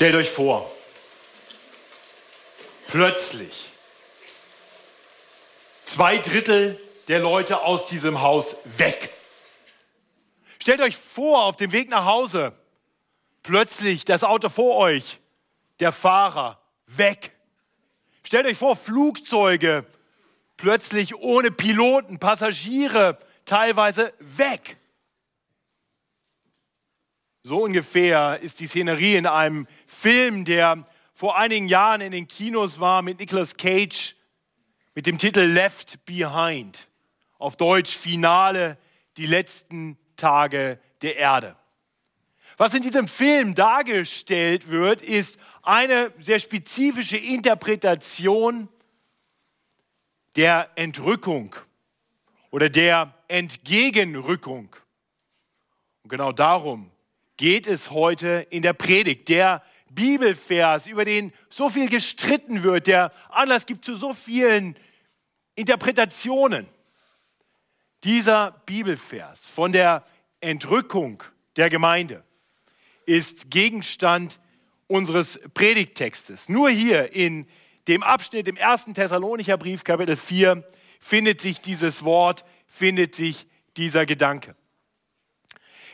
Stellt euch vor, plötzlich zwei Drittel der Leute aus diesem Haus weg. Stellt euch vor, auf dem Weg nach Hause, plötzlich das Auto vor euch, der Fahrer weg. Stellt euch vor, Flugzeuge plötzlich ohne Piloten, Passagiere teilweise weg. So ungefähr ist die Szenerie in einem Film, der vor einigen Jahren in den Kinos war mit Nicolas Cage mit dem Titel Left Behind. Auf Deutsch Finale, die letzten Tage der Erde. Was in diesem Film dargestellt wird, ist eine sehr spezifische Interpretation der Entrückung oder der Entgegenrückung. Und genau darum geht es heute in der Predigt. Der Bibelvers, über den so viel gestritten wird, der Anlass gibt zu so vielen Interpretationen. Dieser Bibelvers von der Entrückung der Gemeinde ist Gegenstand unseres Predigttextes. Nur hier in dem Abschnitt im ersten Thessalonicher Brief, Kapitel 4, findet sich dieses Wort, findet sich dieser Gedanke.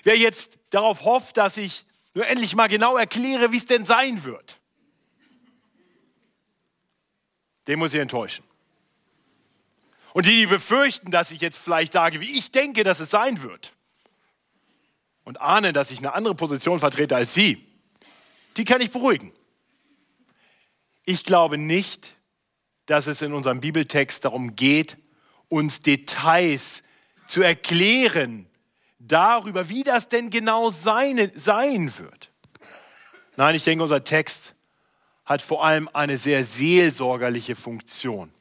Wer jetzt darauf hofft, dass ich nur endlich mal genau erkläre, wie es denn sein wird, den muss ich enttäuschen. Und die, die befürchten, dass ich jetzt vielleicht sage, wie ich denke, dass es sein wird, und ahnen, dass ich eine andere Position vertrete als Sie, die kann ich beruhigen. Ich glaube nicht, dass es in unserem Bibeltext darum geht, uns Details zu erklären, darüber, wie das denn genau sein, sein wird. Nein, ich denke, unser Text hat vor allem eine sehr seelsorgerliche Funktion.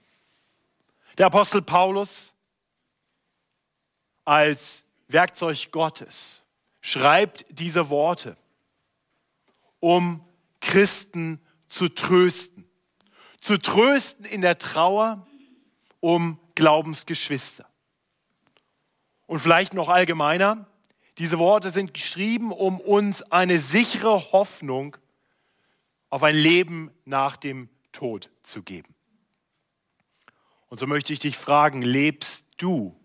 Der Apostel Paulus als Werkzeug Gottes schreibt diese Worte, um Christen zu trösten. Zu trösten in der Trauer um Glaubensgeschwister. Und vielleicht noch allgemeiner, diese Worte sind geschrieben, um uns eine sichere Hoffnung auf ein Leben nach dem Tod zu geben. Und so möchte ich dich fragen, lebst du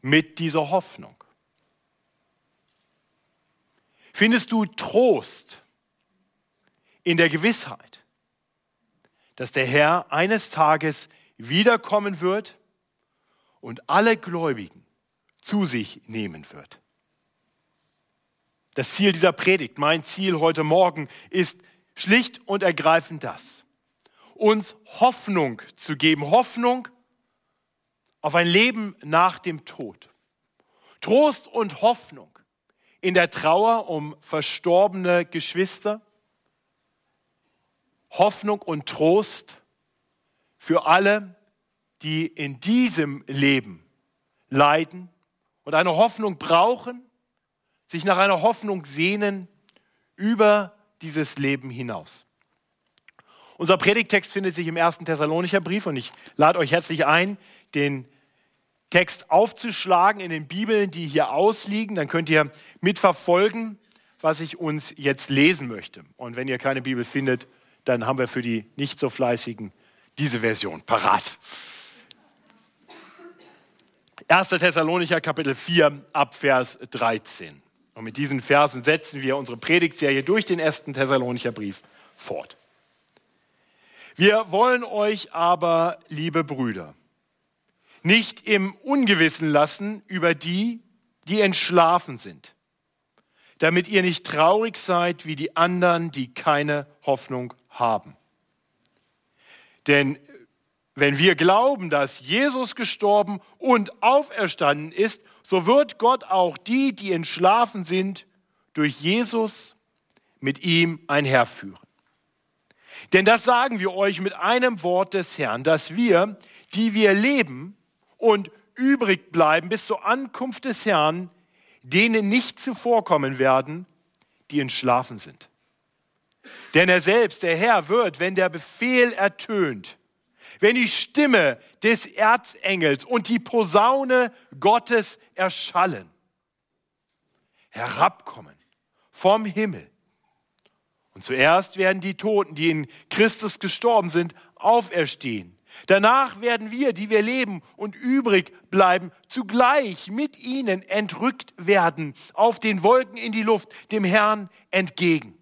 mit dieser Hoffnung? Findest du Trost in der Gewissheit, dass der Herr eines Tages wiederkommen wird und alle Gläubigen zu sich nehmen wird. Das Ziel dieser Predigt, mein Ziel heute Morgen ist schlicht und ergreifend das, uns Hoffnung zu geben, Hoffnung auf ein Leben nach dem Tod. Trost und Hoffnung in der Trauer um verstorbene Geschwister, Hoffnung und Trost für alle, die in diesem Leben leiden und eine Hoffnung brauchen, sich nach einer Hoffnung sehnen über dieses Leben hinaus. Unser Predigtext findet sich im ersten Thessalonicher Brief und ich lade euch herzlich ein, den Text aufzuschlagen in den Bibeln, die hier ausliegen. Dann könnt ihr mitverfolgen, was ich uns jetzt lesen möchte. Und wenn ihr keine Bibel findet, dann haben wir für die nicht so fleißigen diese Version parat. 1. Thessalonicher Kapitel 4 ab Vers 13. Und mit diesen Versen setzen wir unsere Predigtserie durch den 1. Thessalonicher Brief fort. Wir wollen euch aber, liebe Brüder, nicht im Ungewissen lassen über die, die entschlafen sind, damit ihr nicht traurig seid wie die anderen, die keine Hoffnung haben. Denn wenn wir glauben, dass Jesus gestorben und auferstanden ist, so wird Gott auch die, die entschlafen sind, durch Jesus mit ihm einherführen. Denn das sagen wir euch mit einem Wort des Herrn, dass wir, die wir leben und übrig bleiben bis zur Ankunft des Herrn, denen nicht zuvorkommen werden, die entschlafen sind. Denn er selbst, der Herr, wird, wenn der Befehl ertönt, wenn die Stimme des Erzengels und die Posaune Gottes erschallen, herabkommen vom Himmel. Und zuerst werden die Toten, die in Christus gestorben sind, auferstehen. Danach werden wir, die wir leben und übrig bleiben, zugleich mit ihnen entrückt werden, auf den Wolken in die Luft, dem Herrn entgegen.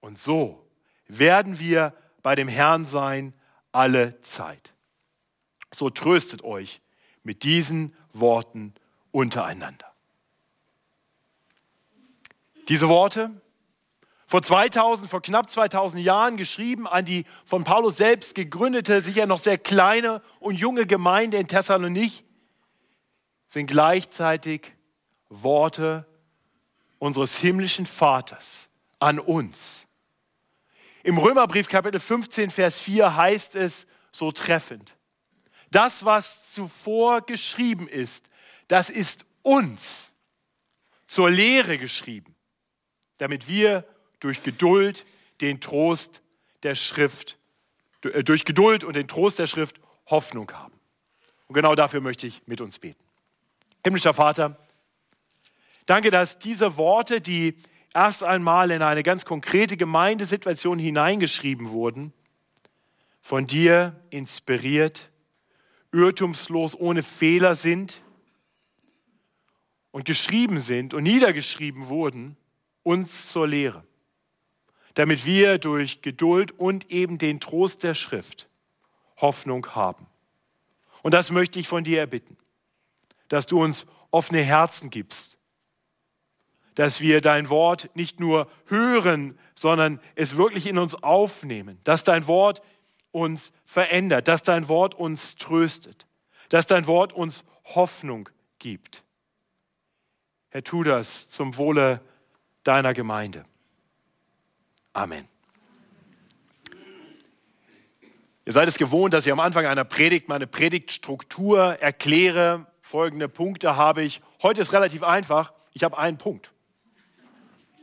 Und so werden wir bei dem Herrn sein alle Zeit. So tröstet euch mit diesen Worten untereinander. Diese Worte vor 2000, vor knapp 2000 Jahren geschrieben an die von Paulus selbst gegründete, sicher noch sehr kleine und junge Gemeinde in Thessalonich, sind gleichzeitig Worte unseres himmlischen Vaters an uns. Im Römerbrief Kapitel 15, Vers 4 heißt es so treffend. Das, was zuvor geschrieben ist, das ist uns zur Lehre geschrieben, damit wir durch Geduld den Trost der Schrift, äh, durch Geduld und den Trost der Schrift Hoffnung haben. Und genau dafür möchte ich mit uns beten. Himmlischer Vater, danke, dass diese Worte, die erst einmal in eine ganz konkrete Gemeindesituation hineingeschrieben wurden, von dir inspiriert, irrtumslos, ohne Fehler sind und geschrieben sind und niedergeschrieben wurden, uns zur Lehre damit wir durch Geduld und eben den Trost der Schrift Hoffnung haben. Und das möchte ich von dir erbitten, dass du uns offene Herzen gibst, dass wir dein Wort nicht nur hören, sondern es wirklich in uns aufnehmen, dass dein Wort uns verändert, dass dein Wort uns tröstet, dass dein Wort uns Hoffnung gibt. Herr, tu das zum Wohle deiner Gemeinde. Amen. Ihr seid es gewohnt, dass ich am Anfang einer Predigt meine Predigtstruktur erkläre. Folgende Punkte habe ich. Heute ist relativ einfach. Ich habe einen Punkt.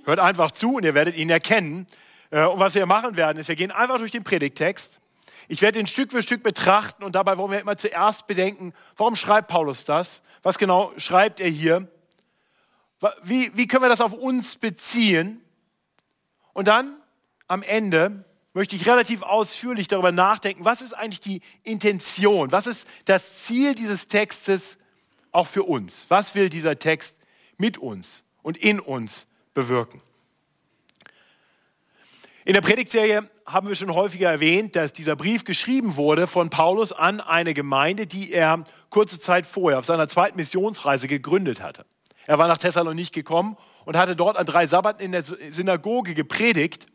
Hört einfach zu und ihr werdet ihn erkennen. Äh, und was wir machen werden, ist, wir gehen einfach durch den Predigttext. Ich werde ihn Stück für Stück betrachten und dabei wollen wir immer zuerst bedenken, warum schreibt Paulus das? Was genau schreibt er hier? Wie, wie können wir das auf uns beziehen? Und dann am Ende möchte ich relativ ausführlich darüber nachdenken, was ist eigentlich die Intention, was ist das Ziel dieses Textes auch für uns? Was will dieser Text mit uns und in uns bewirken? In der Predigtserie haben wir schon häufiger erwähnt, dass dieser Brief geschrieben wurde von Paulus an eine Gemeinde, die er kurze Zeit vorher auf seiner zweiten Missionsreise gegründet hatte. Er war nach Thessalonich gekommen und hatte dort an drei Sabbaten in der Synagoge gepredigt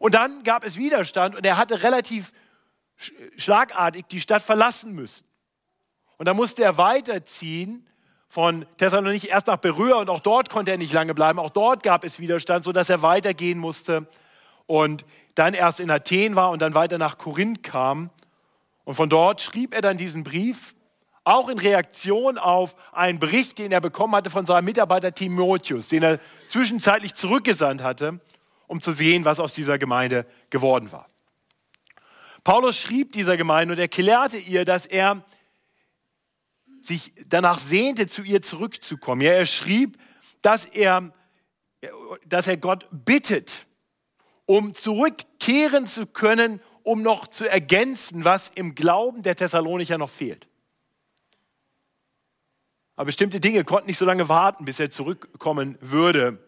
und dann gab es Widerstand und er hatte relativ schlagartig die Stadt verlassen müssen. Und dann musste er weiterziehen von Thessalonich erst nach Berühra und auch dort konnte er nicht lange bleiben. Auch dort gab es Widerstand, sodass er weitergehen musste und dann erst in Athen war und dann weiter nach Korinth kam. Und von dort schrieb er dann diesen Brief, auch in Reaktion auf einen Bericht, den er bekommen hatte von seinem Mitarbeiter Timotheus, den er zwischenzeitlich zurückgesandt hatte um zu sehen, was aus dieser Gemeinde geworden war. Paulus schrieb dieser Gemeinde und erklärte ihr, dass er sich danach sehnte, zu ihr zurückzukommen. Ja, er schrieb, dass er, dass er Gott bittet, um zurückkehren zu können, um noch zu ergänzen, was im Glauben der Thessalonicher noch fehlt. Aber bestimmte Dinge konnten nicht so lange warten, bis er zurückkommen würde,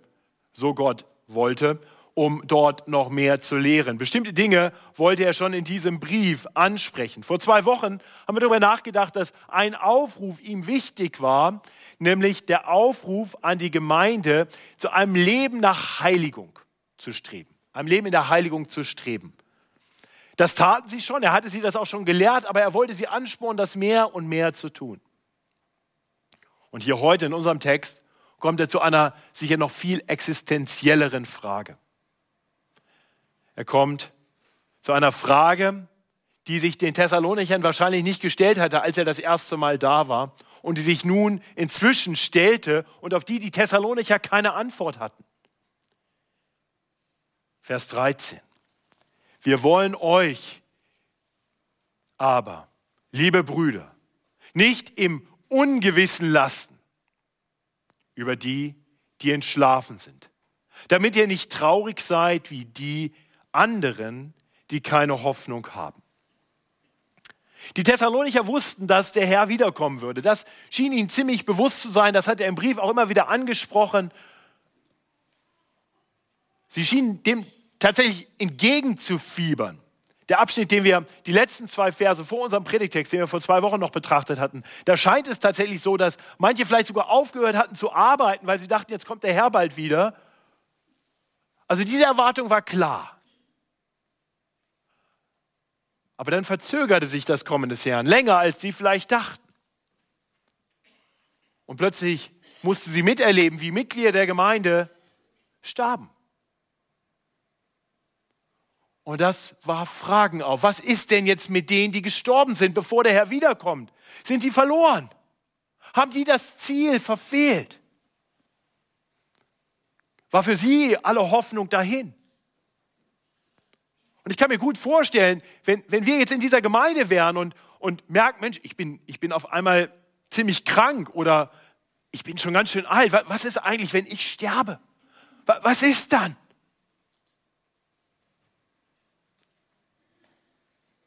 so Gott wollte um dort noch mehr zu lehren. Bestimmte Dinge wollte er schon in diesem Brief ansprechen. Vor zwei Wochen haben wir darüber nachgedacht, dass ein Aufruf ihm wichtig war, nämlich der Aufruf an die Gemeinde, zu einem Leben nach Heiligung zu streben. Einem Leben in der Heiligung zu streben. Das taten sie schon, er hatte sie das auch schon gelehrt, aber er wollte sie anspornen, das mehr und mehr zu tun. Und hier heute in unserem Text kommt er zu einer sicher noch viel existenzielleren Frage. Er kommt zu einer Frage, die sich den Thessalonichern wahrscheinlich nicht gestellt hatte, als er das erste Mal da war und die sich nun inzwischen stellte und auf die die Thessalonicher keine Antwort hatten. Vers 13. Wir wollen euch aber, liebe Brüder, nicht im Ungewissen lassen über die, die entschlafen sind, damit ihr nicht traurig seid wie die anderen, die keine Hoffnung haben. Die Thessalonicher wussten, dass der Herr wiederkommen würde. Das schien ihnen ziemlich bewusst zu sein. Das hat er im Brief auch immer wieder angesprochen. Sie schienen dem tatsächlich entgegenzufiebern. Der Abschnitt, den wir die letzten zwei Verse vor unserem Predigtext, den wir vor zwei Wochen noch betrachtet hatten, da scheint es tatsächlich so, dass manche vielleicht sogar aufgehört hatten zu arbeiten, weil sie dachten, jetzt kommt der Herr bald wieder. Also diese Erwartung war klar. Aber dann verzögerte sich das Kommen des Herrn länger, als sie vielleicht dachten. Und plötzlich mussten sie miterleben, wie Mitglieder der Gemeinde starben. Und das warf Fragen auf. Was ist denn jetzt mit denen, die gestorben sind, bevor der Herr wiederkommt? Sind die verloren? Haben die das Ziel verfehlt? War für sie alle Hoffnung dahin? Und ich kann mir gut vorstellen, wenn, wenn wir jetzt in dieser Gemeinde wären und, und merken, Mensch, ich bin, ich bin auf einmal ziemlich krank oder ich bin schon ganz schön alt. Was ist eigentlich, wenn ich sterbe? Was ist dann?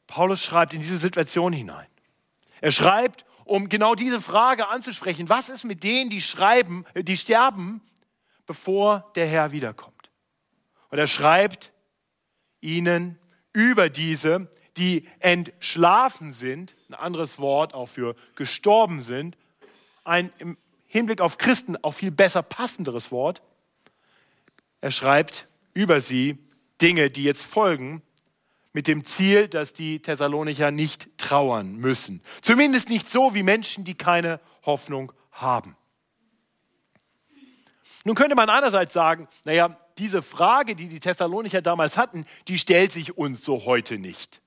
Paulus schreibt in diese Situation hinein. Er schreibt, um genau diese Frage anzusprechen, was ist mit denen, die schreiben, die sterben, bevor der Herr wiederkommt? Und er schreibt, ihnen über diese, die entschlafen sind, ein anderes Wort auch für gestorben sind, ein im Hinblick auf Christen auch viel besser passenderes Wort. Er schreibt über sie Dinge, die jetzt folgen, mit dem Ziel, dass die Thessalonicher nicht trauern müssen. Zumindest nicht so wie Menschen, die keine Hoffnung haben. Nun könnte man einerseits sagen, naja, diese Frage, die die Thessalonicher damals hatten, die stellt sich uns so heute nicht.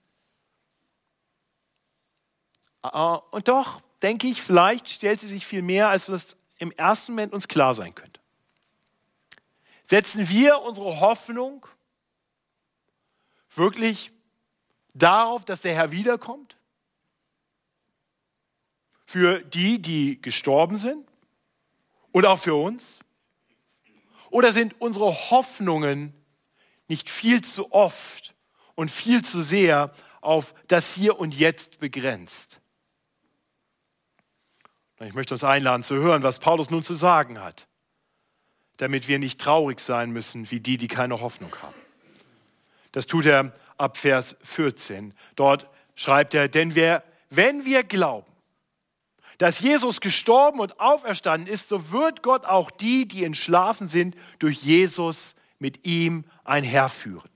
Ah, und doch, denke ich, vielleicht stellt sie sich viel mehr, als das im ersten Moment uns klar sein könnte. Setzen wir unsere Hoffnung wirklich darauf, dass der Herr wiederkommt? Für die, die gestorben sind? Und auch für uns? Oder sind unsere Hoffnungen nicht viel zu oft und viel zu sehr auf das Hier und Jetzt begrenzt? Ich möchte uns einladen zu hören, was Paulus nun zu sagen hat, damit wir nicht traurig sein müssen wie die, die keine Hoffnung haben. Das tut er ab Vers 14. Dort schreibt er, denn wir, wenn wir glauben, dass Jesus gestorben und auferstanden ist, so wird Gott auch die, die entschlafen sind, durch Jesus mit ihm einherführen.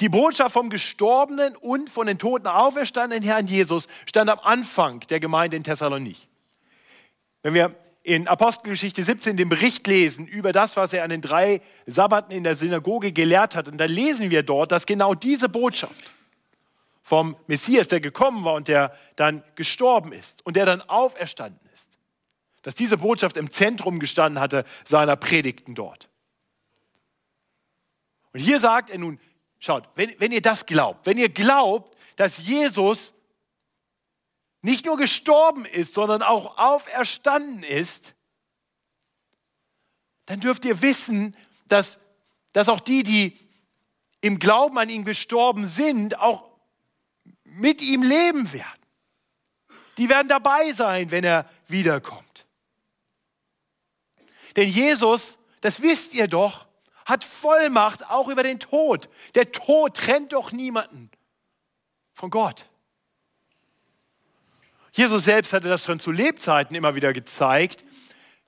Die Botschaft vom gestorbenen und von den Toten auferstandenen Herrn Jesus stand am Anfang der Gemeinde in Thessalonich. Wenn wir in Apostelgeschichte 17 den Bericht lesen über das, was er an den drei Sabbaten in der Synagoge gelehrt hat, dann lesen wir dort, dass genau diese Botschaft vom Messias, der gekommen war und der dann gestorben ist und der dann auferstanden ist. Dass diese Botschaft im Zentrum gestanden hatte seiner Predigten dort. Und hier sagt er nun, schaut, wenn, wenn ihr das glaubt, wenn ihr glaubt, dass Jesus nicht nur gestorben ist, sondern auch auferstanden ist, dann dürft ihr wissen, dass, dass auch die, die im Glauben an ihn gestorben sind, auch mit ihm leben werden. Die werden dabei sein, wenn er wiederkommt. Denn Jesus, das wisst ihr doch, hat Vollmacht auch über den Tod. Der Tod trennt doch niemanden von Gott. Jesus selbst hatte das schon zu Lebzeiten immer wieder gezeigt.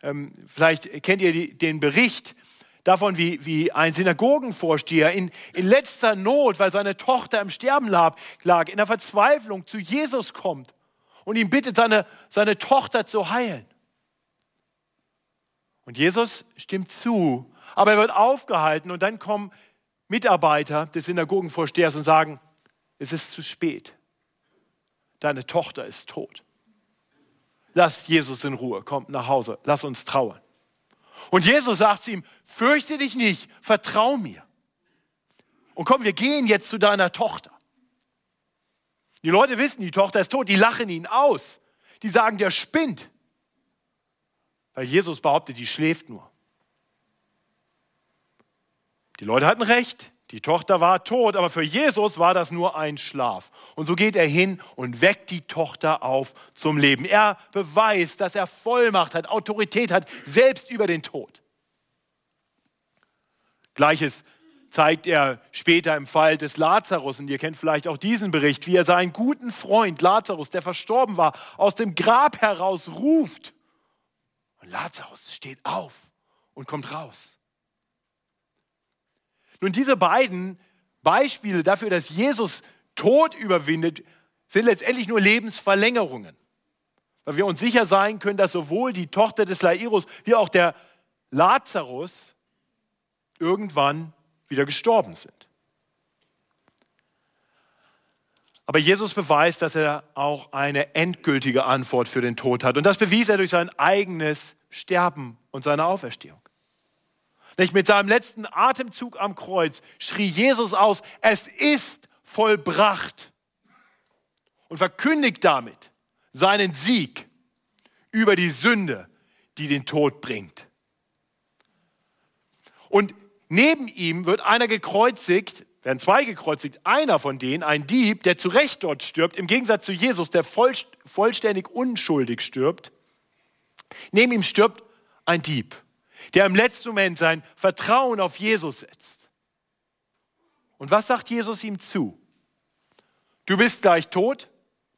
Ähm, vielleicht kennt ihr den Bericht davon, wie, wie ein Synagogenvorsteher in, in letzter Not, weil seine Tochter im Sterben lag, lag, in der Verzweiflung zu Jesus kommt und ihn bittet, seine, seine Tochter zu heilen. Und Jesus stimmt zu, aber er wird aufgehalten und dann kommen Mitarbeiter des Synagogenvorstehers und sagen, es ist zu spät. Deine Tochter ist tot. Lass Jesus in Ruhe, komm nach Hause, lass uns trauern. Und Jesus sagt zu ihm, fürchte dich nicht, vertrau mir. Und komm, wir gehen jetzt zu deiner Tochter. Die Leute wissen, die Tochter ist tot, die lachen ihn aus. Die sagen, der spinnt. Weil Jesus behauptet, die schläft nur. Die Leute hatten recht, die Tochter war tot, aber für Jesus war das nur ein Schlaf. Und so geht er hin und weckt die Tochter auf zum Leben. Er beweist, dass er Vollmacht hat, Autorität hat, selbst über den Tod. Gleiches zeigt er später im Fall des Lazarus. Und ihr kennt vielleicht auch diesen Bericht, wie er seinen guten Freund Lazarus, der verstorben war, aus dem Grab heraus ruft. Und Lazarus steht auf und kommt raus. Nun, diese beiden Beispiele dafür, dass Jesus Tod überwindet, sind letztendlich nur Lebensverlängerungen. Weil wir uns sicher sein können, dass sowohl die Tochter des Lairus wie auch der Lazarus irgendwann wieder gestorben sind. Aber Jesus beweist, dass er auch eine endgültige Antwort für den Tod hat. Und das bewies er durch sein eigenes Sterben und seine Auferstehung. Nicht mit seinem letzten Atemzug am Kreuz schrie Jesus aus, es ist vollbracht und verkündigt damit seinen Sieg über die Sünde, die den Tod bringt. Und Neben ihm wird einer gekreuzigt, werden zwei gekreuzigt, einer von denen, ein Dieb, der zu Recht dort stirbt, im Gegensatz zu Jesus, der vollständig unschuldig stirbt. Neben ihm stirbt ein Dieb, der im letzten Moment sein Vertrauen auf Jesus setzt. Und was sagt Jesus ihm zu? Du bist gleich tot,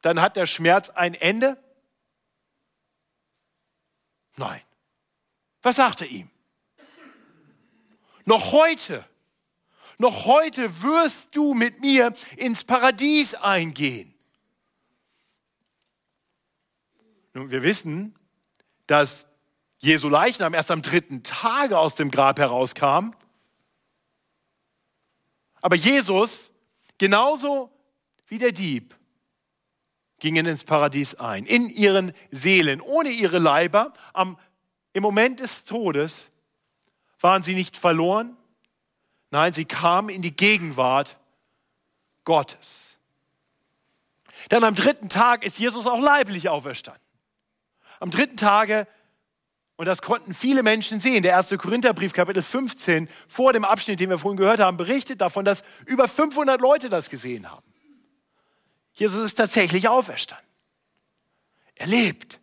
dann hat der Schmerz ein Ende? Nein. Was sagt er ihm? Noch heute, noch heute wirst du mit mir ins Paradies eingehen. Nun, wir wissen, dass Jesu Leichnam erst am dritten Tage aus dem Grab herauskam. Aber Jesus, genauso wie der Dieb, gingen ins Paradies ein, in ihren Seelen, ohne ihre Leiber. Am, Im Moment des Todes waren sie nicht verloren? Nein, sie kamen in die Gegenwart Gottes. Dann am dritten Tag ist Jesus auch leiblich auferstanden. Am dritten Tage, und das konnten viele Menschen sehen, der erste Korintherbrief, Kapitel 15, vor dem Abschnitt, den wir vorhin gehört haben, berichtet davon, dass über 500 Leute das gesehen haben. Jesus ist tatsächlich auferstanden. Er lebt.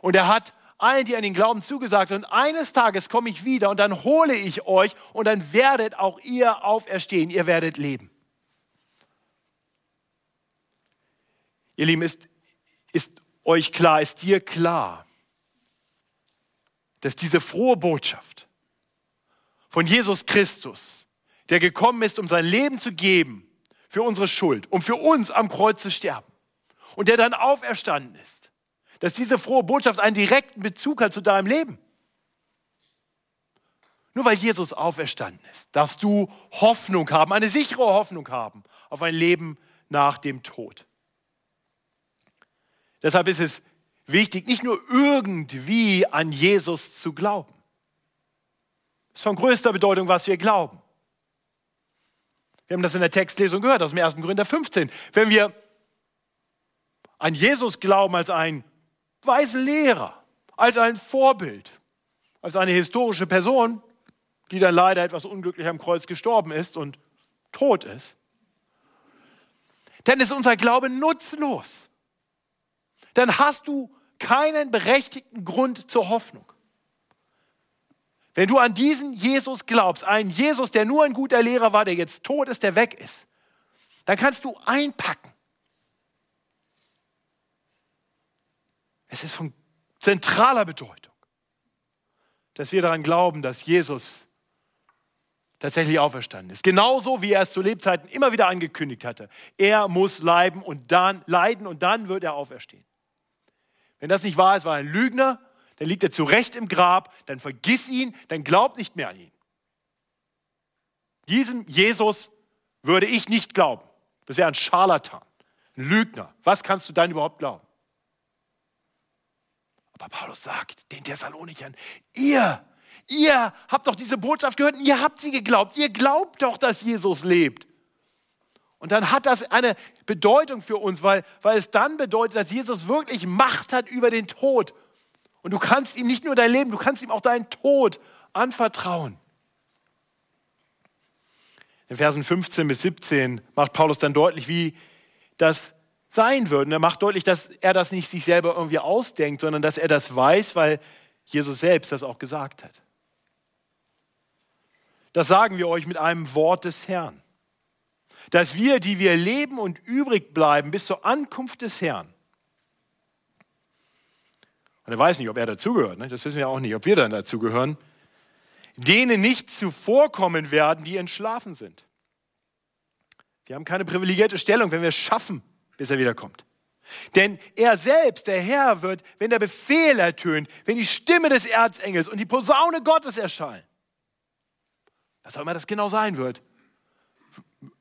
Und er hat allen, die an den Glauben zugesagt und eines Tages komme ich wieder und dann hole ich euch und dann werdet auch ihr auferstehen, ihr werdet leben. Ihr Lieben, ist, ist euch klar, ist dir klar, dass diese frohe Botschaft von Jesus Christus, der gekommen ist, um sein Leben zu geben für unsere Schuld, um für uns am Kreuz zu sterben und der dann auferstanden ist, dass diese frohe Botschaft einen direkten Bezug hat zu deinem Leben. Nur weil Jesus auferstanden ist, darfst du Hoffnung haben, eine sichere Hoffnung haben auf ein Leben nach dem Tod. Deshalb ist es wichtig, nicht nur irgendwie an Jesus zu glauben. Das ist von größter Bedeutung, was wir glauben. Wir haben das in der Textlesung gehört aus dem 1. Korinther 15. Wenn wir an Jesus glauben als ein weisen Lehrer, als ein Vorbild, als eine historische Person, die dann leider etwas unglücklich am Kreuz gestorben ist und tot ist, dann ist unser Glaube nutzlos. Dann hast du keinen berechtigten Grund zur Hoffnung. Wenn du an diesen Jesus glaubst, einen Jesus, der nur ein guter Lehrer war, der jetzt tot ist, der weg ist, dann kannst du einpacken Es ist von zentraler Bedeutung, dass wir daran glauben, dass Jesus tatsächlich auferstanden ist. Genauso wie er es zu Lebzeiten immer wieder angekündigt hatte. Er muss leiden und dann leiden und dann wird er auferstehen. Wenn das nicht wahr ist, war er ein Lügner, dann liegt er zu Recht im Grab, dann vergiss ihn, dann glaub nicht mehr an ihn. Diesem Jesus würde ich nicht glauben. Das wäre ein Scharlatan, ein Lügner. Was kannst du dann überhaupt glauben? Aber Paulus sagt den Thessalonichern, ihr, ihr habt doch diese Botschaft gehört und ihr habt sie geglaubt. Ihr glaubt doch, dass Jesus lebt. Und dann hat das eine Bedeutung für uns, weil, weil es dann bedeutet, dass Jesus wirklich Macht hat über den Tod. Und du kannst ihm nicht nur dein Leben, du kannst ihm auch deinen Tod anvertrauen. In Versen 15 bis 17 macht Paulus dann deutlich, wie das sein wird. Und er macht deutlich, dass er das nicht sich selber irgendwie ausdenkt, sondern dass er das weiß, weil Jesus selbst das auch gesagt hat. Das sagen wir euch mit einem Wort des Herrn. Dass wir, die wir leben und übrig bleiben bis zur Ankunft des Herrn, und er weiß nicht, ob er dazugehört, ne? das wissen wir auch nicht, ob wir dann dazugehören, denen nicht zuvorkommen werden, die entschlafen sind. Wir haben keine privilegierte Stellung, wenn wir es schaffen, bis er wiederkommt. Denn er selbst, der Herr, wird, wenn der Befehl ertönt, wenn die Stimme des Erzengels und die Posaune Gottes erschallen, was auch immer das genau sein wird,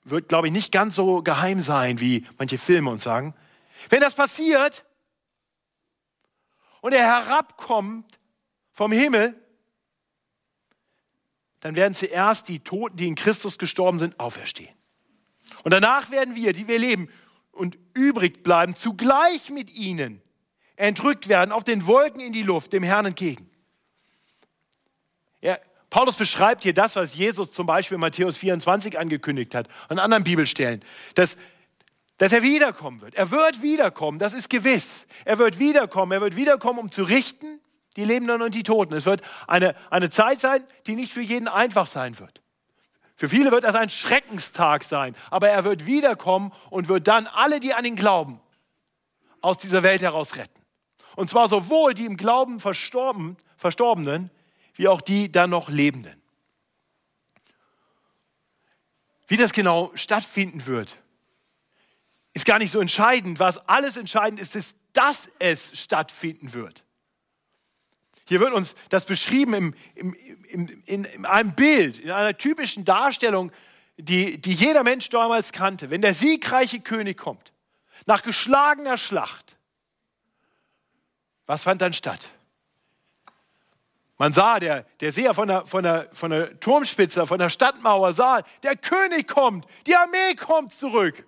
wird, glaube ich, nicht ganz so geheim sein, wie manche Filme uns sagen. Wenn das passiert, und er herabkommt vom Himmel, dann werden zuerst die Toten, die in Christus gestorben sind, auferstehen. Und danach werden wir, die wir leben und übrig bleiben, zugleich mit ihnen entrückt werden auf den Wolken in die Luft, dem Herrn entgegen. Ja, Paulus beschreibt hier das, was Jesus zum Beispiel in Matthäus 24 angekündigt hat, an anderen Bibelstellen, dass dass er wiederkommen wird. Er wird wiederkommen, das ist gewiss. Er wird wiederkommen, er wird wiederkommen, um zu richten, die Lebenden und die Toten. Es wird eine, eine Zeit sein, die nicht für jeden einfach sein wird. Für viele wird das ein Schreckenstag sein, aber er wird wiederkommen und wird dann alle, die an ihn glauben, aus dieser Welt heraus retten. Und zwar sowohl die im Glauben verstorben, Verstorbenen, wie auch die dann noch Lebenden. Wie das genau stattfinden wird, ist gar nicht so entscheidend. Was alles entscheidend ist, ist, dass es stattfinden wird. Hier wird uns das beschrieben im, im, im, in, in einem Bild, in einer typischen Darstellung, die, die jeder Mensch damals kannte. Wenn der siegreiche König kommt, nach geschlagener Schlacht, was fand dann statt? Man sah, der, der Seher von der, von, der, von der Turmspitze, von der Stadtmauer sah, der König kommt, die Armee kommt zurück.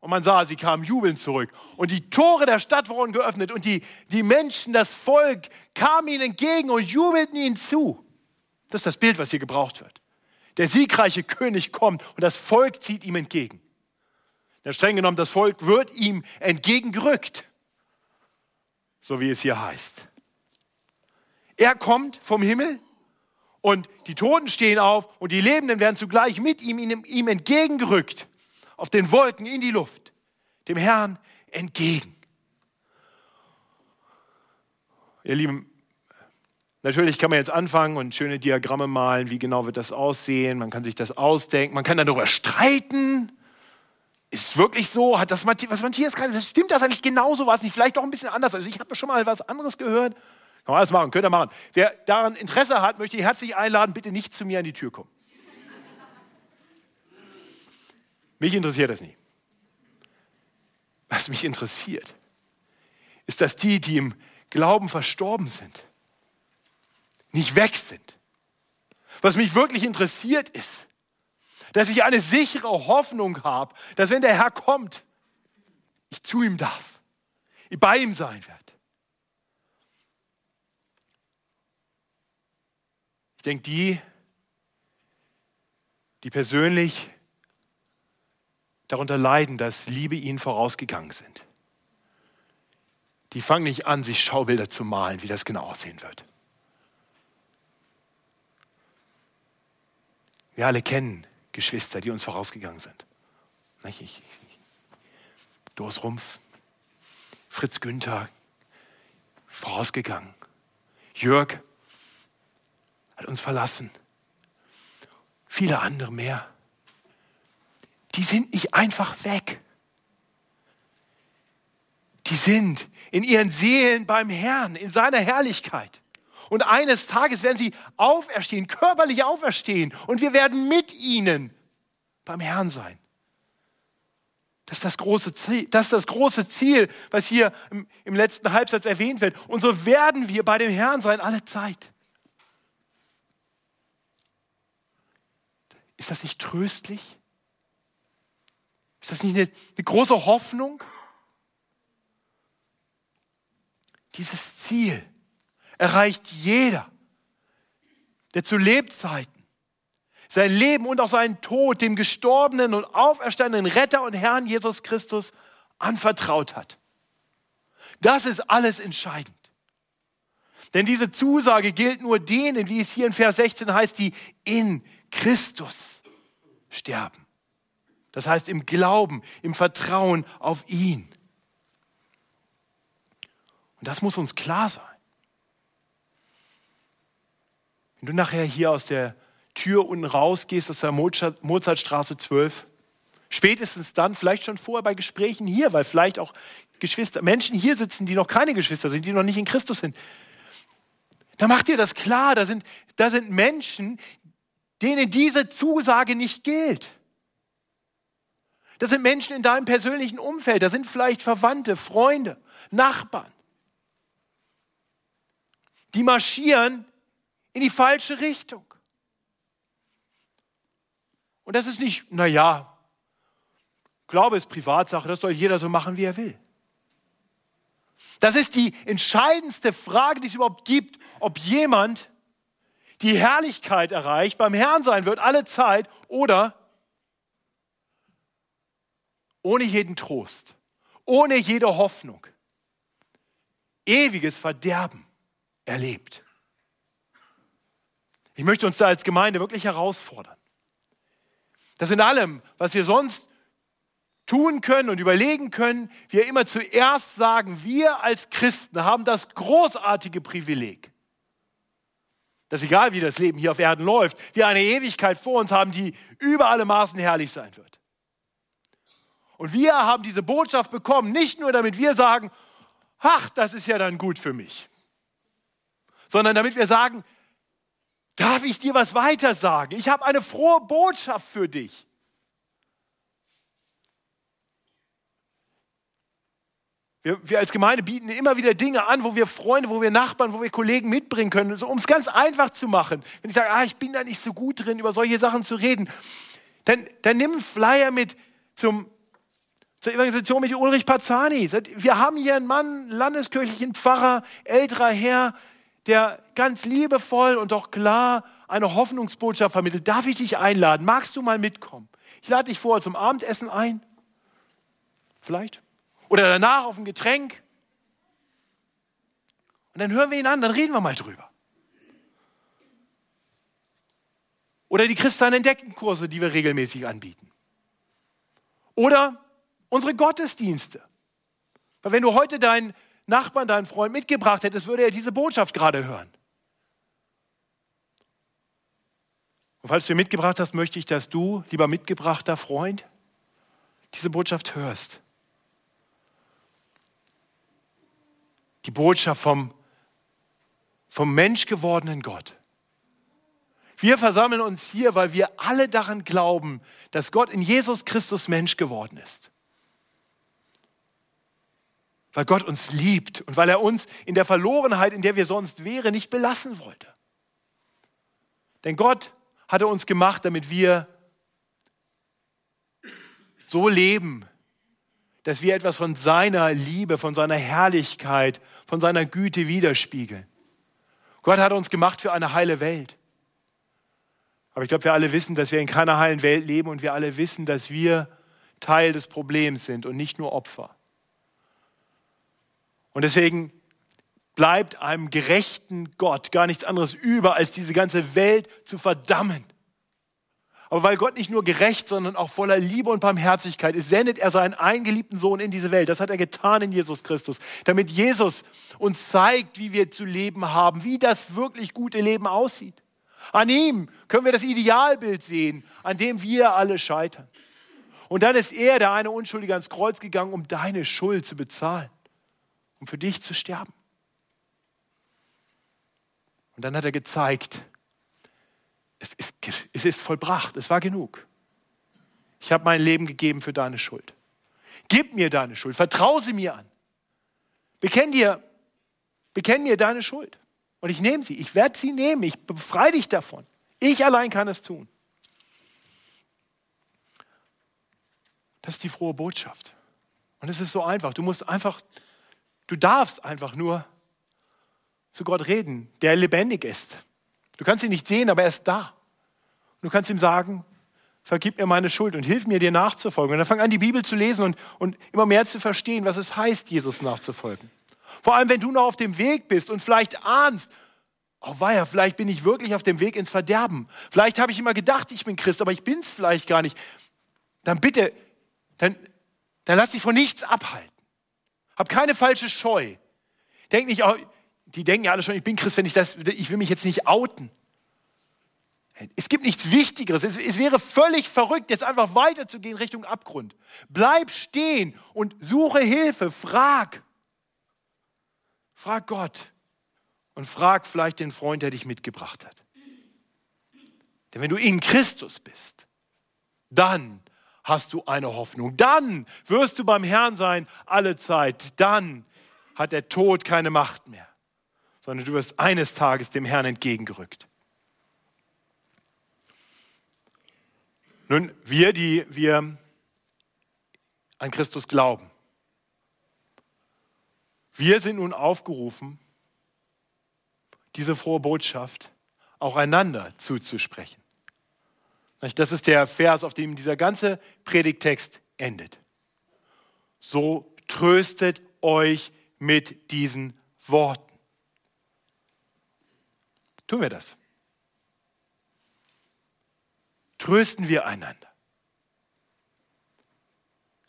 Und man sah, sie kamen jubelnd zurück. Und die Tore der Stadt wurden geöffnet und die, die Menschen, das Volk kamen ihnen entgegen und jubelten ihnen zu. Das ist das Bild, was hier gebraucht wird. Der siegreiche König kommt und das Volk zieht ihm entgegen. Ja, streng genommen, das Volk wird ihm entgegengerückt, so wie es hier heißt. Er kommt vom Himmel und die Toten stehen auf und die Lebenden werden zugleich mit ihm, ihm entgegengerückt auf den Wolken in die Luft, dem Herrn entgegen. Ihr Lieben, natürlich kann man jetzt anfangen und schöne Diagramme malen, wie genau wird das aussehen, man kann sich das ausdenken, man kann darüber streiten. Ist wirklich so? Hat das, was Matthias gerade sagt, stimmt das eigentlich genauso? War es nicht vielleicht doch ein bisschen anders? Also ich habe schon mal was anderes gehört. Kann man alles machen, könnt ihr machen. Wer daran Interesse hat, möchte ich herzlich einladen, bitte nicht zu mir an die Tür kommen. Mich interessiert das nicht. Was mich interessiert, ist, dass die, die im Glauben verstorben sind, nicht weg sind. Was mich wirklich interessiert ist, dass ich eine sichere Hoffnung habe, dass wenn der Herr kommt, ich zu ihm darf, ich bei ihm sein werde. Ich denke, die, die persönlich darunter leiden, dass Liebe ihnen vorausgegangen sind. Die fangen nicht an, sich Schaubilder zu malen, wie das genau aussehen wird. Wir alle kennen Geschwister, die uns vorausgegangen sind. Doris Rumpf, Fritz Günther, vorausgegangen. Jörg hat uns verlassen. Viele andere mehr die sind nicht einfach weg. Die sind in ihren Seelen beim Herrn, in seiner Herrlichkeit. Und eines Tages werden sie auferstehen, körperlich auferstehen. Und wir werden mit ihnen beim Herrn sein. Das ist das große Ziel, das ist das große Ziel was hier im, im letzten Halbsatz erwähnt wird. Und so werden wir bei dem Herrn sein, alle Zeit. Ist das nicht tröstlich? Ist das nicht eine, eine große Hoffnung? Dieses Ziel erreicht jeder, der zu Lebzeiten sein Leben und auch seinen Tod dem gestorbenen und auferstandenen Retter und Herrn Jesus Christus anvertraut hat. Das ist alles entscheidend. Denn diese Zusage gilt nur denen, wie es hier in Vers 16 heißt, die in Christus sterben. Das heißt im Glauben, im Vertrauen auf ihn. Und das muss uns klar sein. Wenn du nachher hier aus der Tür unten rausgehst, aus der Mozartstraße 12, spätestens dann, vielleicht schon vorher bei Gesprächen hier, weil vielleicht auch Geschwister, Menschen hier sitzen, die noch keine Geschwister sind, die noch nicht in Christus sind, da macht dir das klar, da sind, da sind Menschen, denen diese Zusage nicht gilt. Das sind Menschen in deinem persönlichen Umfeld, da sind vielleicht Verwandte, Freunde, Nachbarn. Die marschieren in die falsche Richtung. Und das ist nicht, naja, Glaube ist Privatsache, das soll jeder so machen, wie er will. Das ist die entscheidendste Frage, die es überhaupt gibt, ob jemand die Herrlichkeit erreicht, beim Herrn sein wird, alle Zeit, oder ohne jeden Trost, ohne jede Hoffnung, ewiges Verderben erlebt. Ich möchte uns da als Gemeinde wirklich herausfordern, dass in allem, was wir sonst tun können und überlegen können, wir immer zuerst sagen, wir als Christen haben das großartige Privileg, dass egal wie das Leben hier auf Erden läuft, wir eine Ewigkeit vor uns haben, die über alle Maßen herrlich sein wird. Und wir haben diese Botschaft bekommen, nicht nur damit wir sagen, ach, das ist ja dann gut für mich, sondern damit wir sagen, darf ich dir was weiter sagen? Ich habe eine frohe Botschaft für dich. Wir, wir, als Gemeinde bieten immer wieder Dinge an, wo wir Freunde, wo wir Nachbarn, wo wir Kollegen mitbringen können, so, um es ganz einfach zu machen. Wenn ich sage, ah, ich bin da nicht so gut drin, über solche Sachen zu reden, dann, dann nimm einen Flyer mit zum, zur Evangelisation mit Ulrich Pazani. Wir haben hier einen Mann, landeskirchlichen Pfarrer, älterer Herr, der ganz liebevoll und doch klar eine Hoffnungsbotschaft vermittelt. Darf ich dich einladen? Magst du mal mitkommen? Ich lade dich vor zum Abendessen ein. Vielleicht. Oder danach auf ein Getränk. Und dann hören wir ihn an, dann reden wir mal drüber. Oder die Christian Entdeckenkurse, die wir regelmäßig anbieten. Oder unsere Gottesdienste. Weil wenn du heute deinen Nachbarn, deinen Freund mitgebracht hättest, würde er diese Botschaft gerade hören. Und falls du mitgebracht hast, möchte ich, dass du, lieber mitgebrachter Freund, diese Botschaft hörst. Die Botschaft vom, vom menschgewordenen Gott. Wir versammeln uns hier, weil wir alle daran glauben, dass Gott in Jesus Christus Mensch geworden ist. Weil Gott uns liebt und weil er uns in der Verlorenheit, in der wir sonst wären, nicht belassen wollte. Denn Gott hatte uns gemacht, damit wir so leben, dass wir etwas von seiner Liebe, von seiner Herrlichkeit, von seiner Güte widerspiegeln. Gott hat uns gemacht für eine heile Welt. Aber ich glaube, wir alle wissen, dass wir in keiner heilen Welt leben und wir alle wissen, dass wir Teil des Problems sind und nicht nur Opfer. Und deswegen bleibt einem gerechten Gott gar nichts anderes über, als diese ganze Welt zu verdammen. Aber weil Gott nicht nur gerecht, sondern auch voller Liebe und Barmherzigkeit ist, sendet er seinen eingeliebten Sohn in diese Welt. Das hat er getan in Jesus Christus, damit Jesus uns zeigt, wie wir zu leben haben, wie das wirklich gute Leben aussieht. An ihm können wir das Idealbild sehen, an dem wir alle scheitern. Und dann ist er, der eine Unschuldige, ans Kreuz gegangen, um deine Schuld zu bezahlen, um für dich zu sterben. Und dann hat er gezeigt, es ist, es ist vollbracht, es war genug. Ich habe mein Leben gegeben für deine Schuld. Gib mir deine Schuld, vertraue sie mir an. Bekenn dir, bekenn mir deine Schuld. Und ich nehme sie, ich werde sie nehmen, ich befreie dich davon. Ich allein kann es tun. Das ist die frohe Botschaft. Und es ist so einfach. Du musst einfach, du darfst einfach nur zu Gott reden, der lebendig ist. Du kannst ihn nicht sehen, aber er ist da. Du kannst ihm sagen, vergib mir meine Schuld und hilf mir, dir nachzufolgen. Und dann fang an, die Bibel zu lesen und, und immer mehr zu verstehen, was es heißt, Jesus nachzufolgen. Vor allem, wenn du noch auf dem Weg bist und vielleicht ahnst, oh weia, vielleicht bin ich wirklich auf dem Weg ins Verderben. Vielleicht habe ich immer gedacht, ich bin Christ, aber ich bin es vielleicht gar nicht. Dann bitte, dann, dann lass dich von nichts abhalten. Hab keine falsche Scheu. Denk nicht, oh, die denken ja alle schon, ich bin Christ, wenn ich das, ich will mich jetzt nicht outen. Es gibt nichts Wichtigeres. Es, es, wäre völlig verrückt, jetzt einfach weiterzugehen Richtung Abgrund. Bleib stehen und suche Hilfe. Frag. Frag Gott. Und frag vielleicht den Freund, der dich mitgebracht hat. Denn wenn du in Christus bist, dann hast du eine Hoffnung. Dann wirst du beim Herrn sein alle Zeit. Dann hat der Tod keine Macht mehr, sondern du wirst eines Tages dem Herrn entgegengerückt. Nun, wir, die wir an Christus glauben, wir sind nun aufgerufen, diese frohe Botschaft auch einander zuzusprechen. Das ist der Vers, auf dem dieser ganze Predigtext endet. So tröstet euch mit diesen Worten. Tun wir das? trösten wir einander.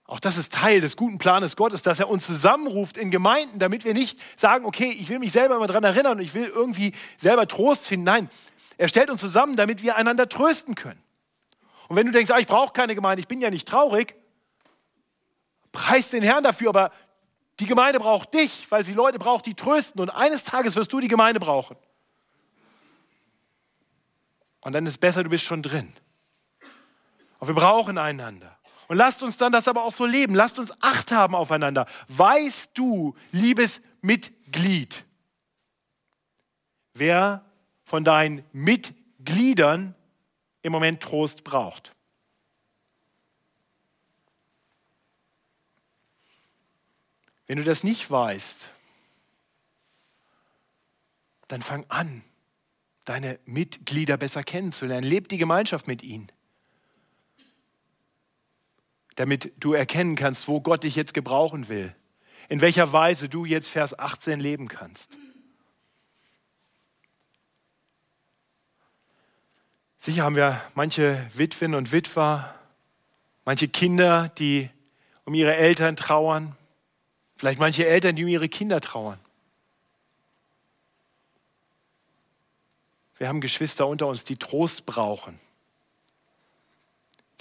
Auch das ist Teil des guten Planes Gottes, dass er uns zusammenruft in Gemeinden, damit wir nicht sagen, okay, ich will mich selber immer daran erinnern und ich will irgendwie selber Trost finden. Nein, er stellt uns zusammen, damit wir einander trösten können. Und wenn du denkst, ah, ich brauche keine Gemeinde, ich bin ja nicht traurig, preis den Herrn dafür, aber die Gemeinde braucht dich, weil sie Leute braucht, die trösten. Und eines Tages wirst du die Gemeinde brauchen. Und dann ist es besser, du bist schon drin. Und wir brauchen einander. Und lasst uns dann das aber auch so leben. Lasst uns Acht haben aufeinander. Weißt du, liebes Mitglied, wer von deinen Mitgliedern im Moment Trost braucht? Wenn du das nicht weißt, dann fang an, deine Mitglieder besser kennenzulernen. Leb die Gemeinschaft mit ihnen damit du erkennen kannst, wo Gott dich jetzt gebrauchen will, in welcher Weise du jetzt Vers 18 leben kannst. Sicher haben wir manche Witwen und Witwer, manche Kinder, die um ihre Eltern trauern, vielleicht manche Eltern, die um ihre Kinder trauern. Wir haben Geschwister unter uns, die Trost brauchen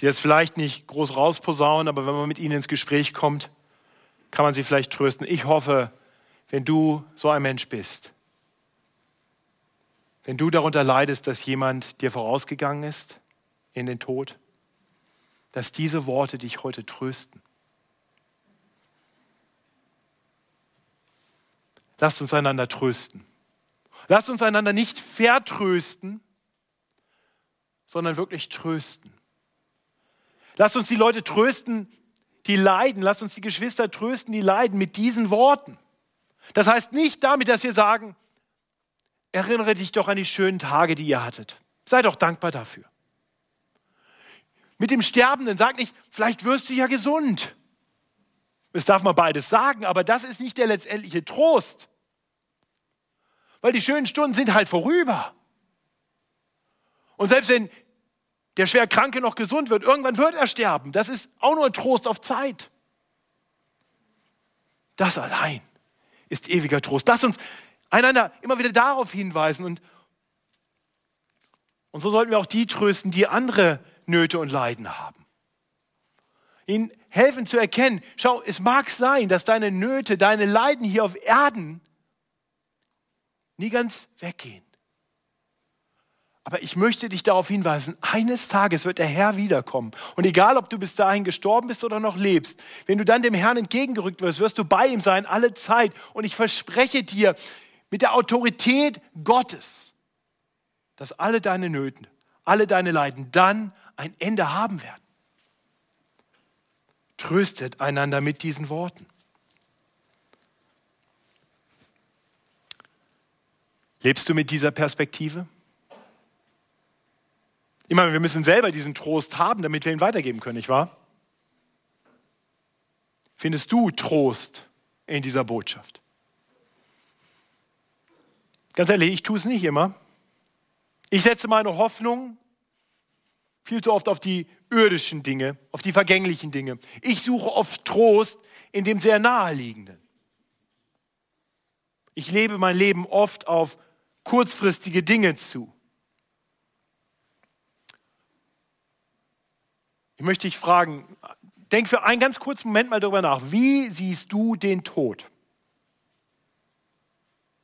die jetzt vielleicht nicht groß rausposaunen, aber wenn man mit ihnen ins Gespräch kommt, kann man sie vielleicht trösten. Ich hoffe, wenn du so ein Mensch bist, wenn du darunter leidest, dass jemand dir vorausgegangen ist in den Tod, dass diese Worte dich heute trösten. Lasst uns einander trösten. Lasst uns einander nicht vertrösten, sondern wirklich trösten. Lasst uns die Leute trösten, die leiden. Lasst uns die Geschwister trösten, die leiden mit diesen Worten. Das heißt nicht damit, dass wir sagen, erinnere dich doch an die schönen Tage, die ihr hattet. Sei doch dankbar dafür. Mit dem Sterbenden sag nicht, vielleicht wirst du ja gesund. Das darf man beides sagen, aber das ist nicht der letztendliche Trost. Weil die schönen Stunden sind halt vorüber. Und selbst wenn der schwer Kranke noch gesund wird. Irgendwann wird er sterben. Das ist auch nur ein Trost auf Zeit. Das allein ist ewiger Trost. Lass uns einander immer wieder darauf hinweisen und, und so sollten wir auch die trösten, die andere Nöte und Leiden haben. Ihnen helfen zu erkennen, schau, es mag sein, dass deine Nöte, deine Leiden hier auf Erden nie ganz weggehen. Aber ich möchte dich darauf hinweisen, eines Tages wird der Herr wiederkommen. Und egal, ob du bis dahin gestorben bist oder noch lebst, wenn du dann dem Herrn entgegengerückt wirst, wirst du bei ihm sein alle Zeit. Und ich verspreche dir mit der Autorität Gottes, dass alle deine Nöten, alle deine Leiden dann ein Ende haben werden. Tröstet einander mit diesen Worten. Lebst du mit dieser Perspektive? Ich meine, wir müssen selber diesen Trost haben, damit wir ihn weitergeben können, nicht wahr? Findest du Trost in dieser Botschaft? Ganz ehrlich, ich tue es nicht immer. Ich setze meine Hoffnung viel zu oft auf die irdischen Dinge, auf die vergänglichen Dinge. Ich suche oft Trost in dem sehr naheliegenden. Ich lebe mein Leben oft auf kurzfristige Dinge zu. Ich möchte dich fragen, denk für einen ganz kurzen Moment mal darüber nach. Wie siehst du den Tod?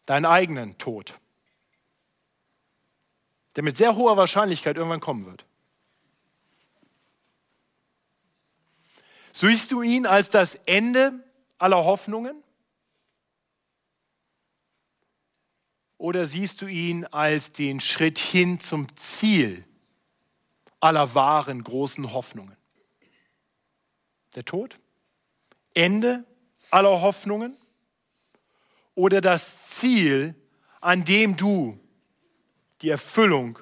Deinen eigenen Tod, der mit sehr hoher Wahrscheinlichkeit irgendwann kommen wird. Siehst du ihn als das Ende aller Hoffnungen? Oder siehst du ihn als den Schritt hin zum Ziel aller wahren großen Hoffnungen? Der Tod? Ende aller Hoffnungen? Oder das Ziel, an dem du die Erfüllung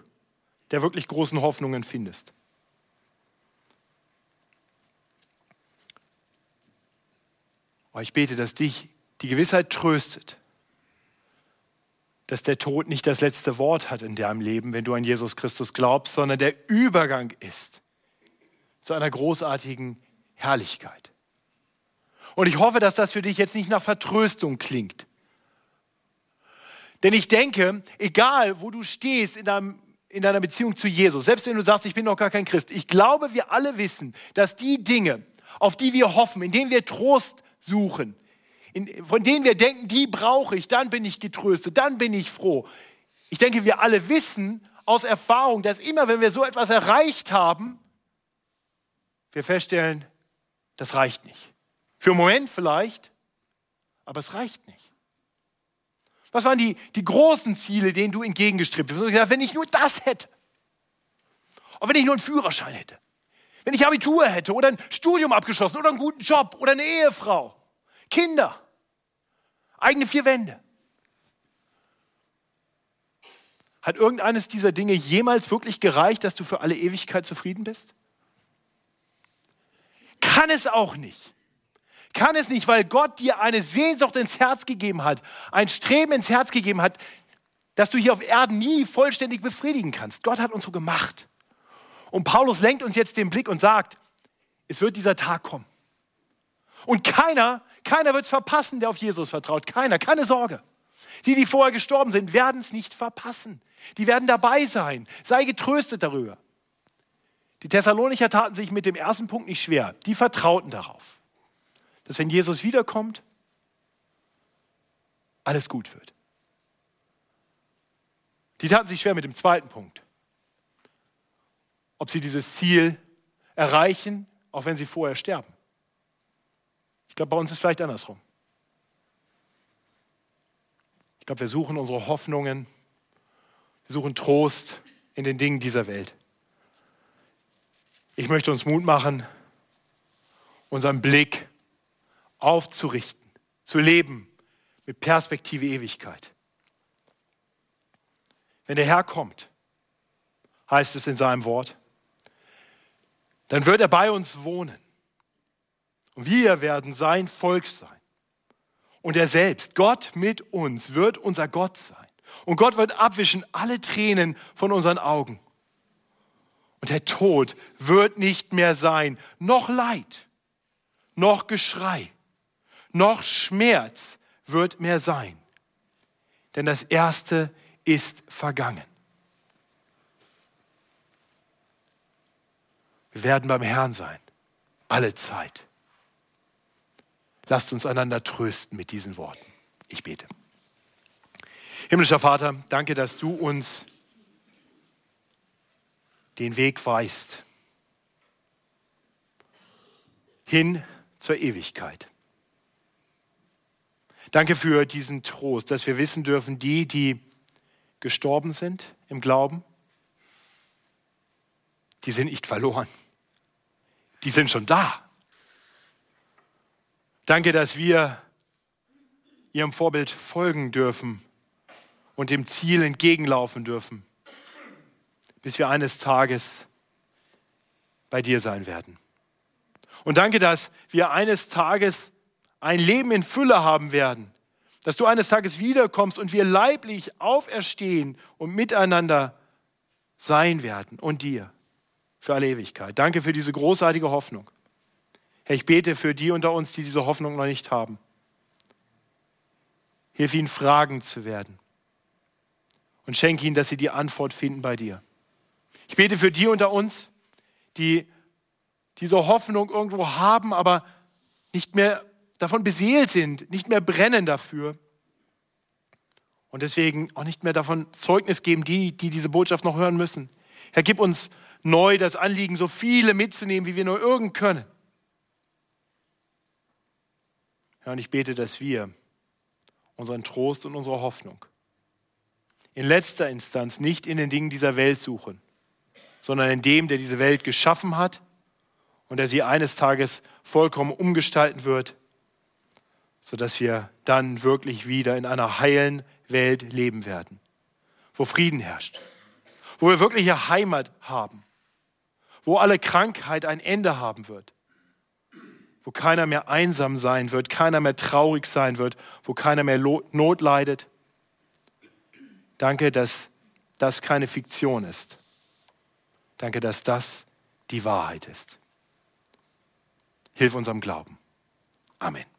der wirklich großen Hoffnungen findest? Aber ich bete, dass dich die Gewissheit tröstet, dass der Tod nicht das letzte Wort hat in deinem Leben, wenn du an Jesus Christus glaubst, sondern der Übergang ist zu einer großartigen Herrlichkeit. Und ich hoffe, dass das für dich jetzt nicht nach Vertröstung klingt. Denn ich denke, egal wo du stehst in, deinem, in deiner Beziehung zu Jesus, selbst wenn du sagst, ich bin noch gar kein Christ, ich glaube, wir alle wissen, dass die Dinge, auf die wir hoffen, in denen wir Trost suchen, in, von denen wir denken, die brauche ich, dann bin ich getröstet, dann bin ich froh. Ich denke, wir alle wissen aus Erfahrung, dass immer, wenn wir so etwas erreicht haben, wir feststellen, das reicht nicht. Für einen Moment vielleicht, aber es reicht nicht. Was waren die, die großen Ziele, denen du entgegengestrebt hast? Wenn ich nur das hätte. Und wenn ich nur einen Führerschein hätte. Wenn ich Abitur hätte oder ein Studium abgeschlossen oder einen guten Job oder eine Ehefrau, Kinder, eigene vier Wände. Hat irgendeines dieser Dinge jemals wirklich gereicht, dass du für alle Ewigkeit zufrieden bist? Kann es auch nicht. Kann es nicht, weil Gott dir eine Sehnsucht ins Herz gegeben hat, ein Streben ins Herz gegeben hat, das du hier auf Erden nie vollständig befriedigen kannst. Gott hat uns so gemacht. Und Paulus lenkt uns jetzt den Blick und sagt, es wird dieser Tag kommen. Und keiner, keiner wird es verpassen, der auf Jesus vertraut. Keiner, keine Sorge. Die, die vorher gestorben sind, werden es nicht verpassen. Die werden dabei sein. Sei getröstet darüber. Die Thessalonicher taten sich mit dem ersten Punkt nicht schwer. Die vertrauten darauf, dass wenn Jesus wiederkommt, alles gut wird. Die taten sich schwer mit dem zweiten Punkt ob sie dieses Ziel erreichen, auch wenn sie vorher sterben. Ich glaube, bei uns ist es vielleicht andersrum. Ich glaube, wir suchen unsere Hoffnungen, wir suchen Trost in den Dingen dieser Welt. Ich möchte uns Mut machen, unseren Blick aufzurichten, zu leben mit Perspektive Ewigkeit. Wenn der Herr kommt, heißt es in seinem Wort, dann wird er bei uns wohnen. Und wir werden sein Volk sein. Und er selbst, Gott mit uns, wird unser Gott sein. Und Gott wird abwischen alle Tränen von unseren Augen. Und der Tod wird nicht mehr sein, noch Leid, noch Geschrei, noch Schmerz wird mehr sein. Denn das Erste ist vergangen. Wir werden beim Herrn sein, alle Zeit. Lasst uns einander trösten mit diesen Worten. Ich bete. Himmlischer Vater, danke, dass du uns den Weg weist hin zur Ewigkeit. Danke für diesen Trost, dass wir wissen dürfen, die, die gestorben sind im Glauben, die sind nicht verloren die sind schon da. Danke, dass wir ihrem Vorbild folgen dürfen und dem Ziel entgegenlaufen dürfen. bis wir eines Tages bei dir sein werden. Und danke, dass wir eines Tages ein Leben in Fülle haben werden, dass du eines Tages wiederkommst und wir leiblich auferstehen und miteinander sein werden und dir für alle Ewigkeit. Danke für diese großartige Hoffnung. Herr, ich bete für die unter uns, die diese Hoffnung noch nicht haben. Hilf ihnen, fragend zu werden. Und schenke ihnen, dass sie die Antwort finden bei dir. Ich bete für die unter uns, die diese Hoffnung irgendwo haben, aber nicht mehr davon beseelt sind, nicht mehr brennen dafür. Und deswegen auch nicht mehr davon Zeugnis geben, die, die diese Botschaft noch hören müssen. Herr, gib uns neu das Anliegen, so viele mitzunehmen, wie wir nur irgend können. Herr, und ich bete, dass wir unseren Trost und unsere Hoffnung in letzter Instanz nicht in den Dingen dieser Welt suchen, sondern in dem, der diese Welt geschaffen hat und der sie eines Tages vollkommen umgestalten wird, sodass wir dann wirklich wieder in einer heilen Welt leben werden, wo Frieden herrscht, wo wir wirkliche Heimat haben, wo alle Krankheit ein Ende haben wird, wo keiner mehr einsam sein wird, keiner mehr traurig sein wird, wo keiner mehr Not leidet. Danke, dass das keine Fiktion ist. Danke, dass das die Wahrheit ist. Hilf unserem Glauben. Amen.